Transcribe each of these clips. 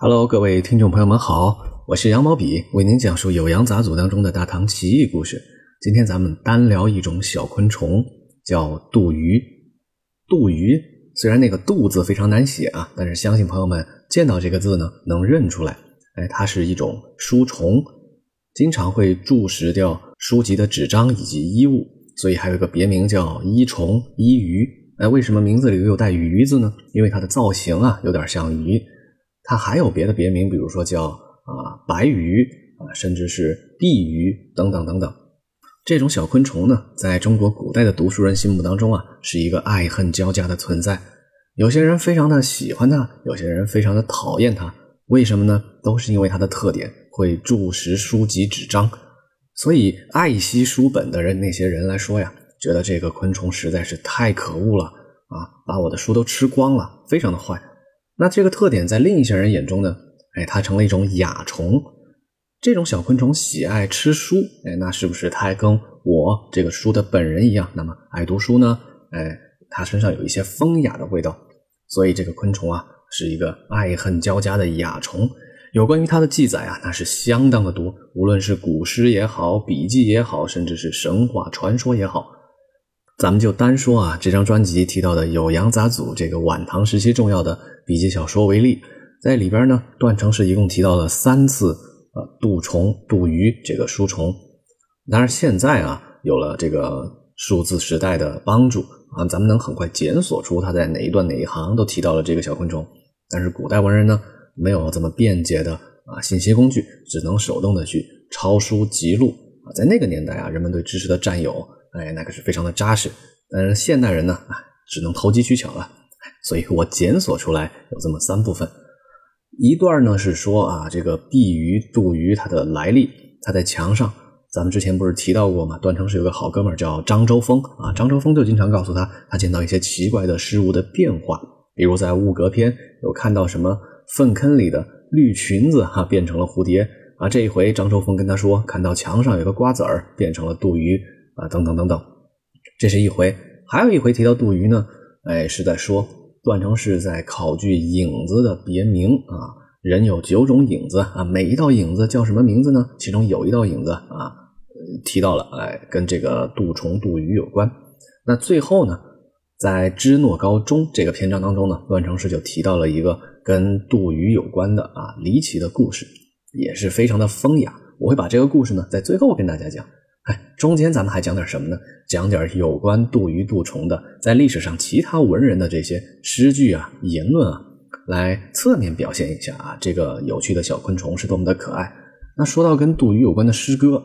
Hello，各位听众朋友们好，我是羊毛笔，为您讲述《酉阳杂俎》当中的大唐奇异故事。今天咱们单聊一种小昆虫，叫杜鱼。杜鱼虽然那个“杜”字非常难写啊，但是相信朋友们见到这个字呢，能认出来。哎，它是一种书虫，经常会蛀食掉书籍的纸张以及衣物，所以还有一个别名叫衣虫、衣鱼。哎，为什么名字里又带“鱼”字呢？因为它的造型啊，有点像鱼。它还有别的别名，比如说叫啊白鱼啊，甚至是碧鱼等等等等。这种小昆虫呢，在中国古代的读书人心目当中啊，是一个爱恨交加的存在。有些人非常的喜欢它，有些人非常的讨厌它。为什么呢？都是因为它的特点会蛀食书籍纸张。所以爱惜书本的人那些人来说呀，觉得这个昆虫实在是太可恶了啊，把我的书都吃光了，非常的坏。那这个特点在另一些人眼中呢？哎，它成了一种雅虫。这种小昆虫喜爱吃书，哎，那是不是它还跟我这个书的本人一样，那么爱读书呢？哎，它身上有一些风雅的味道。所以这个昆虫啊，是一个爱恨交加的雅虫。有关于它的记载啊，那是相当的多，无论是古诗也好，笔记也好，甚至是神话传说也好。咱们就单说啊，这张专辑提到的《酉阳杂俎》这个晚唐时期重要的笔记小说为例，在里边呢，段成式一共提到了三次啊，杜虫、杜鱼这个书虫。当然，现在啊，有了这个数字时代的帮助啊，咱们能很快检索出它在哪一段哪一行都提到了这个小昆虫。但是古代文人呢，没有这么便捷的啊信息工具，只能手动的去抄书记录啊。在那个年代啊，人们对知识的占有。哎，那可是非常的扎实。但是现代人呢，啊，只能投机取巧了。所以我检索出来有这么三部分。一段呢是说啊，这个碧鱼、杜鱼它的来历。它在墙上，咱们之前不是提到过吗？段成是有个好哥们叫张周峰啊，张周峰就经常告诉他，他见到一些奇怪的事物的变化。比如在物格篇有看到什么粪坑里的绿裙子哈变成了蝴蝶啊。这一回张周峰跟他说，看到墙上有个瓜子儿变成了杜鱼。啊，等等等等，这是一回，还有一回提到杜鱼呢，哎，是在说段成式在考据影子的别名啊，人有九种影子啊，每一道影子叫什么名字呢？其中有一道影子啊，提到了，哎，跟这个杜虫、杜鱼有关。那最后呢，在知诺高中这个篇章当中呢，段成式就提到了一个跟杜鱼有关的啊离奇的故事，也是非常的风雅。我会把这个故事呢，在最后跟大家讲。哎，中间咱们还讲点什么呢？讲点有关杜鱼、杜虫的，在历史上其他文人的这些诗句啊、言论啊，来侧面表现一下啊，这个有趣的小昆虫是多么的可爱。那说到跟杜鱼有关的诗歌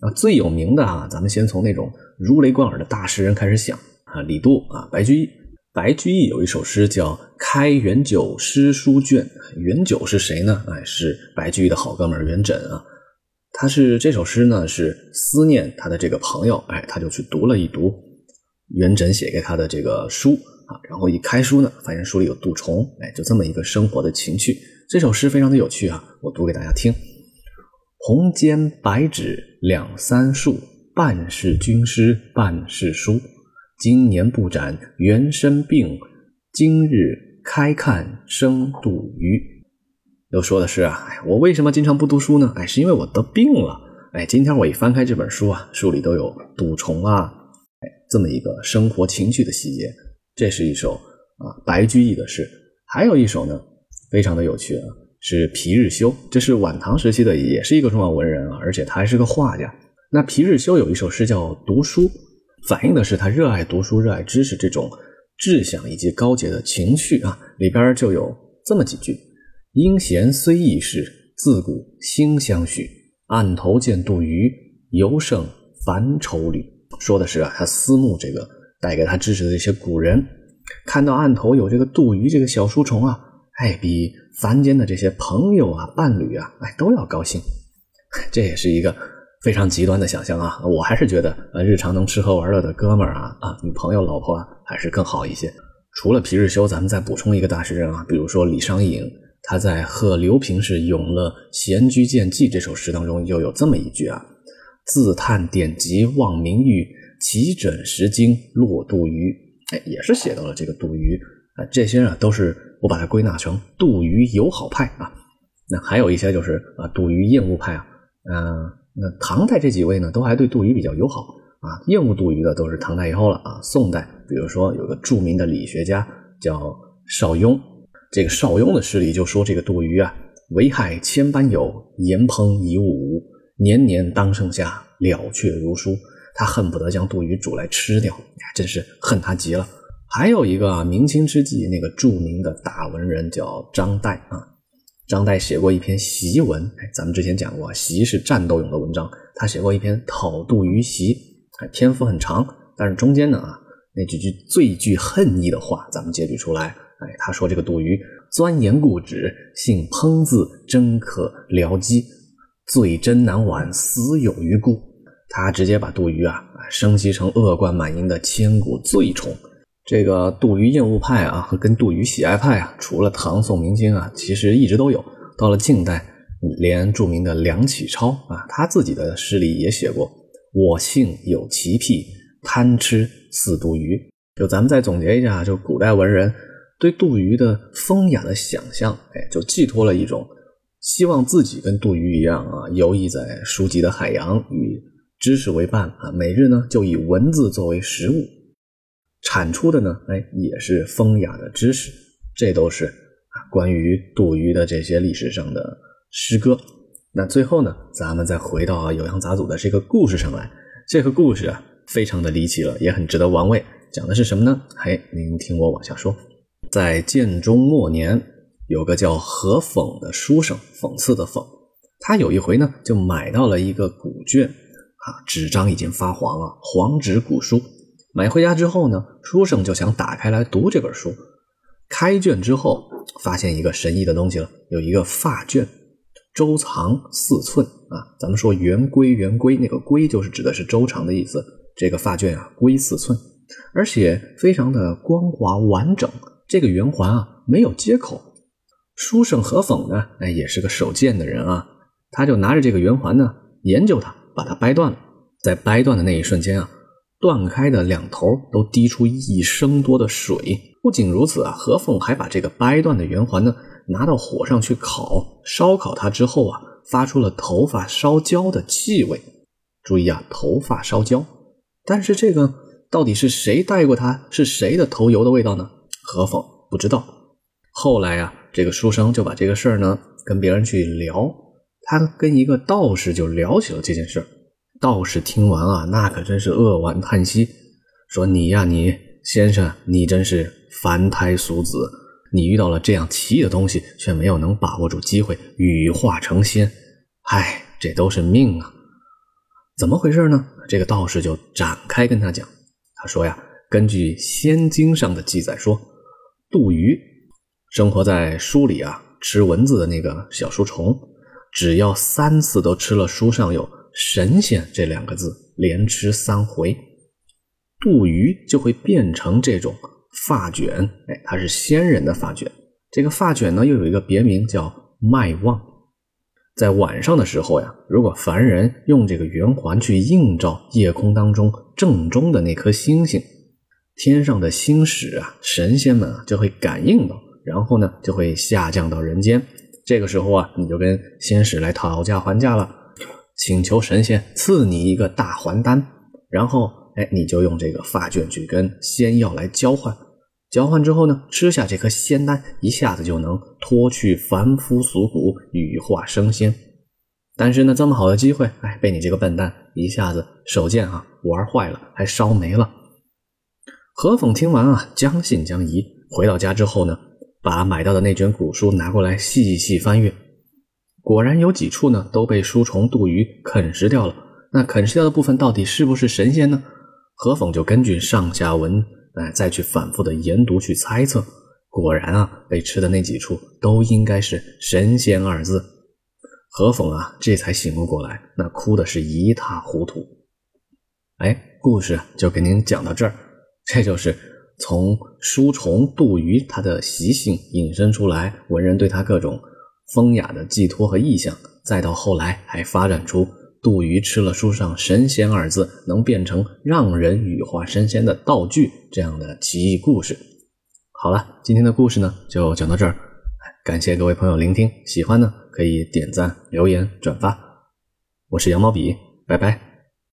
啊，最有名的啊，咱们先从那种如雷贯耳的大诗人开始想啊，李杜啊，白居易。白居易有一首诗叫《开元九诗书卷》，元九是谁呢？哎，是白居易的好哥们元稹啊。他是这首诗呢，是思念他的这个朋友，哎，他就去读了一读元稹写给他的这个书啊，然后一开书呢，发现书里有杜虫，哎，就这么一个生活的情趣。这首诗非常的有趣啊，我读给大家听：红笺白纸两三束，半是军师半是书。今年不展原生病，今日开看生杜鱼。都说的是啊，哎，我为什么经常不读书呢？哎，是因为我得病了。哎，今天我一翻开这本书啊，书里都有赌虫啊，哎，这么一个生活情趣的细节。这是一首啊白居易的诗，还有一首呢，非常的有趣啊，是皮日休，这是晚唐时期的，也是一个重要文人啊，而且他还是个画家。那皮日休有一首诗叫《读书》，反映的是他热爱读书、热爱知识这种志向以及高洁的情绪啊，里边就有这么几句。英贤虽异士，自古兴相许。案头见杜鱼，犹胜凡愁侣。说的是啊，他思慕这个带给他知识的这些古人，看到案头有这个杜鱼这个小书虫啊，哎，比凡间的这些朋友啊、伴侣啊，哎，都要高兴。这也是一个非常极端的想象啊。我还是觉得，呃，日常能吃喝玩乐的哥们儿啊，啊，女朋友、老婆啊，还是更好一些。除了皮日休，咱们再补充一个大诗人啊，比如说李商隐。他在《贺刘平氏咏乐闲居见记》这首诗当中，又有这么一句啊：“自叹典籍望名誉，齐枕石经落杜鱼。”哎，也是写到了这个杜鱼啊。这些啊，都是我把它归纳成杜鱼友好派啊。那还有一些就是啊，杜鱼厌恶派啊，嗯，那唐代这几位呢，都还对杜鱼比较友好啊，厌恶杜鱼的都是唐代以后了啊。宋代，比如说有个著名的理学家叫邵雍，这个邵雍的诗里就说这个杜鱼啊，为害千般有，言烹一物无，年年当盛夏，了却如书。他恨不得将杜鱼煮来吃掉，真是恨他极了。还有一个啊，明清之际那个著名的大文人叫张岱啊。张岱写过一篇檄文，哎，咱们之前讲过，檄是战斗用的文章。他写过一篇讨杜鱼檄，篇幅很长，但是中间呢啊，那几句最具恨意的话，咱们截取出来。哎，他说这个杜鱼钻研固执，性烹字，真可疗机，醉真难挽，死有余辜。他直接把杜鱼啊升级成恶贯满盈的千古罪虫。这个杜鱼厌恶派啊，和跟杜鱼喜爱派啊，除了唐宋明清啊，其实一直都有。到了近代，连著名的梁启超啊，他自己的诗里也写过：“我性有奇癖，贪吃似杜鱼。”就咱们再总结一下，就古代文人对杜鱼的风雅的想象，哎，就寄托了一种希望自己跟杜鱼一样啊，游弋在书籍的海洋，与知识为伴啊，每日呢就以文字作为食物。产出的呢，哎，也是风雅的知识，这都是啊关于杜鱼的这些历史上的诗歌。那最后呢，咱们再回到《啊酉阳杂俎》的这个故事上来。这个故事啊，非常的离奇了，也很值得玩味。讲的是什么呢？嘿，您听我往下说。在建中末年，有个叫何讽的书生，讽刺的讽，他有一回呢，就买到了一个古卷，啊，纸张已经发黄了，黄纸古书。买回家之后呢，书生就想打开来读这本书。开卷之后，发现一个神异的东西了，有一个发卷，周长四寸啊。咱们说圆规，圆规那个规就是指的是周长的意思。这个发卷啊，规四寸，而且非常的光滑完整。这个圆环啊，没有接口。书生何讽呢，哎，也是个手贱的人啊，他就拿着这个圆环呢，研究它，把它掰断了。在掰断的那一瞬间啊。断开的两头都滴出一升多的水。不仅如此啊，何凤还把这个掰断的圆环呢拿到火上去烤，烧烤它之后啊，发出了头发烧焦的气味。注意啊，头发烧焦。但是这个到底是谁带过它？是谁的头油的味道呢？何凤不知道。后来啊，这个书生就把这个事儿呢跟别人去聊，他跟一个道士就聊起了这件事儿。道士听完啊，那可真是扼腕叹息，说：“你呀，你先生，你真是凡胎俗子，你遇到了这样奇异的东西，却没有能把握住机会羽化成仙，唉，这都是命啊！怎么回事呢？”这个道士就展开跟他讲，他说呀：“根据仙经上的记载说，杜鱼生活在书里啊，吃蚊子的那个小书虫，只要三次都吃了书上有。”神仙这两个字连吃三回，杜鱼就会变成这种发卷。哎，它是仙人的发卷。这个发卷呢，又有一个别名叫麦旺。在晚上的时候呀，如果凡人用这个圆环去映照夜空当中正中的那颗星星，天上的星矢啊，神仙们啊就会感应到，然后呢就会下降到人间。这个时候啊，你就跟仙使来讨价还价了。请求神仙赐你一个大还丹，然后，哎，你就用这个发卷去跟仙药来交换，交换之后呢，吃下这颗仙丹，一下子就能脱去凡夫俗骨，羽化升仙。但是呢，这么好的机会，哎，被你这个笨蛋一下子手贱啊玩坏了，还烧没了。何讽听完啊，将信将疑，回到家之后呢，把买到的那卷古书拿过来细细翻阅。果然有几处呢都被书虫杜鱼啃食掉了。那啃食掉的部分到底是不是神仙呢？何讽就根据上下文，哎，再去反复的研读去猜测。果然啊，被吃的那几处都应该是神仙二字。何讽啊，这才醒悟过来，那哭的是一塌糊涂。哎，故事就给您讲到这儿。这就是从书虫杜鱼它的习性引申出来，文人对它各种。风雅的寄托和意象，再到后来还发展出杜鱼吃了书上“神仙”二字，能变成让人羽化升仙的道具，这样的奇异故事。好了，今天的故事呢就讲到这儿。感谢各位朋友聆听，喜欢呢可以点赞、留言、转发。我是羊毛笔，拜拜。